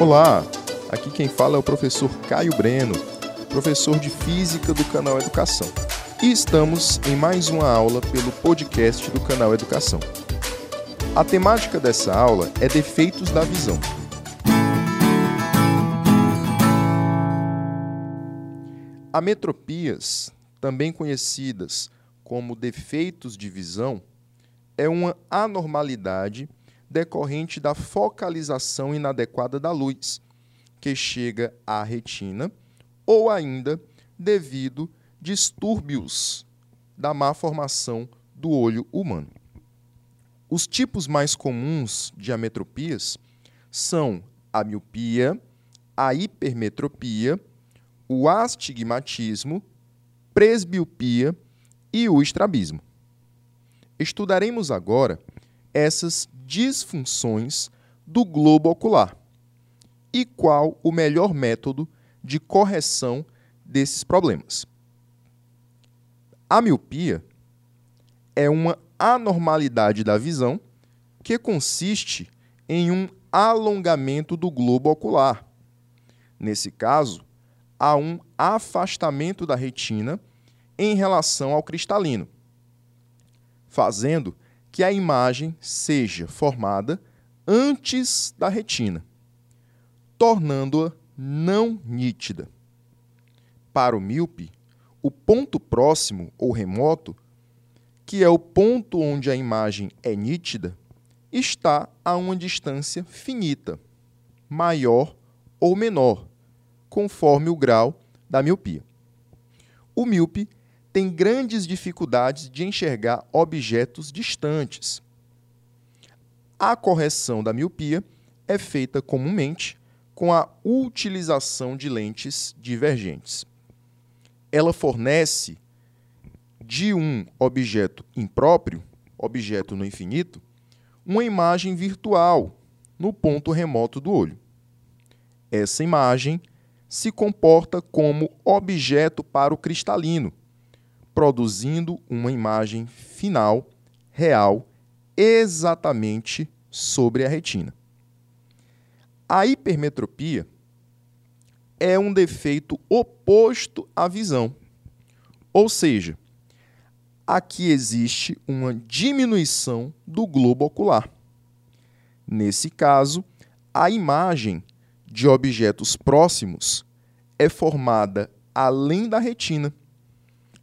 Olá, aqui quem fala é o professor Caio Breno, professor de Física do canal Educação. E estamos em mais uma aula pelo podcast do canal Educação. A temática dessa aula é defeitos da visão. Ametropias, também conhecidas como defeitos de visão, é uma anormalidade decorrente da focalização inadequada da luz, que chega à retina, ou ainda devido distúrbios da má formação do olho humano. Os tipos mais comuns de ametropias são a miopia, a hipermetropia, o astigmatismo, presbiopia e o estrabismo. Estudaremos agora essas disfunções do globo ocular e qual o melhor método de correção desses problemas. A miopia é uma anormalidade da visão que consiste em um alongamento do globo ocular. Nesse caso, há um afastamento da retina em relação ao cristalino, fazendo que a imagem seja formada antes da retina, tornando-a não nítida. Para o míope, o ponto próximo ou remoto, que é o ponto onde a imagem é nítida, está a uma distância finita, maior ou menor, conforme o grau da miopia. O míope tem grandes dificuldades de enxergar objetos distantes. A correção da miopia é feita comumente com a utilização de lentes divergentes. Ela fornece de um objeto impróprio, objeto no infinito, uma imagem virtual no ponto remoto do olho. Essa imagem se comporta como objeto para o cristalino, produzindo uma imagem final, real, exatamente sobre a retina. A hipermetropia é um defeito oposto à visão, ou seja, aqui existe uma diminuição do globo ocular. Nesse caso, a imagem de objetos próximos é formada além da retina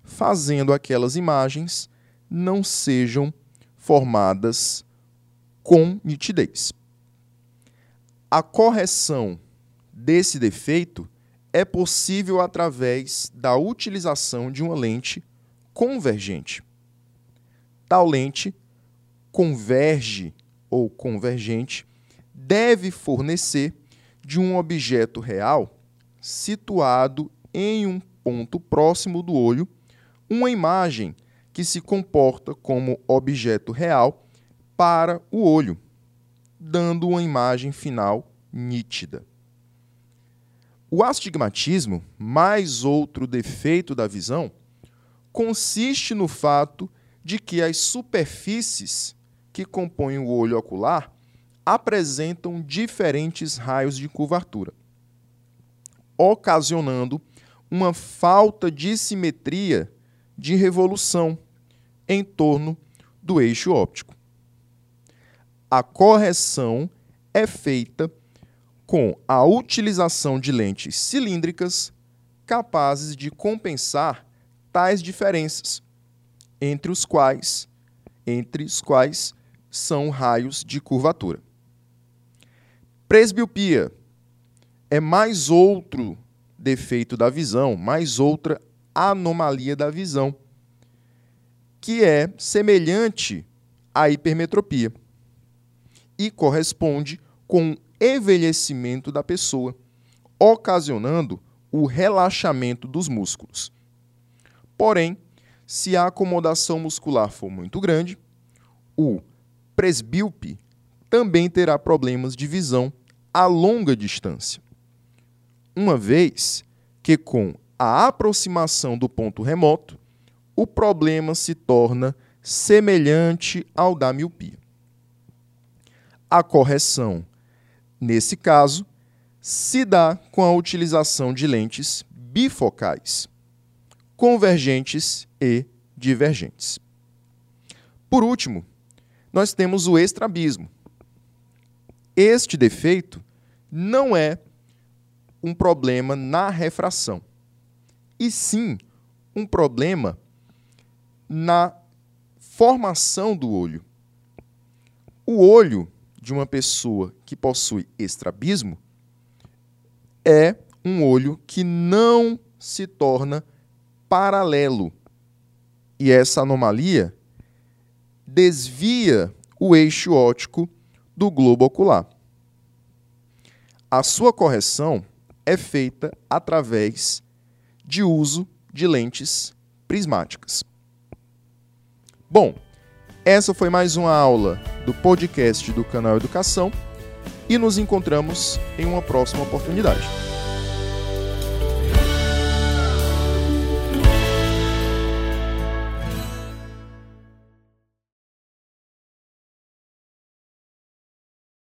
fazendo aquelas imagens não sejam formadas com nitidez. A correção desse defeito é possível através da utilização de uma lente convergente. Tal lente converge ou convergente deve fornecer de um objeto real situado em um ponto próximo do olho uma imagem que se comporta como objeto real para o olho, dando uma imagem final nítida. O astigmatismo, mais outro defeito da visão, consiste no fato de que as superfícies que compõem o olho ocular apresentam diferentes raios de curvatura, ocasionando uma falta de simetria de revolução em torno do eixo óptico. A correção é feita com a utilização de lentes cilíndricas capazes de compensar tais diferenças, entre os quais, entre os quais são raios de curvatura. Presbiopia é mais outro defeito da visão, mais outra anomalia da visão, que é semelhante à hipermetropia e corresponde com o envelhecimento da pessoa, ocasionando o relaxamento dos músculos. Porém, se a acomodação muscular for muito grande, o presbíope também terá problemas de visão a longa distância. Uma vez que com a aproximação do ponto remoto, o problema se torna semelhante ao da miopia. A correção, nesse caso, se dá com a utilização de lentes bifocais, convergentes e divergentes. Por último, nós temos o estrabismo. Este defeito não é um problema na refração, e sim um problema na formação do olho. O olho de uma pessoa que possui estrabismo é um olho que não se torna paralelo. E essa anomalia desvia o eixo óptico do globo ocular. A sua correção é feita através de uso de lentes prismáticas. Bom, essa foi mais uma aula do podcast do canal Educação e nos encontramos em uma próxima oportunidade.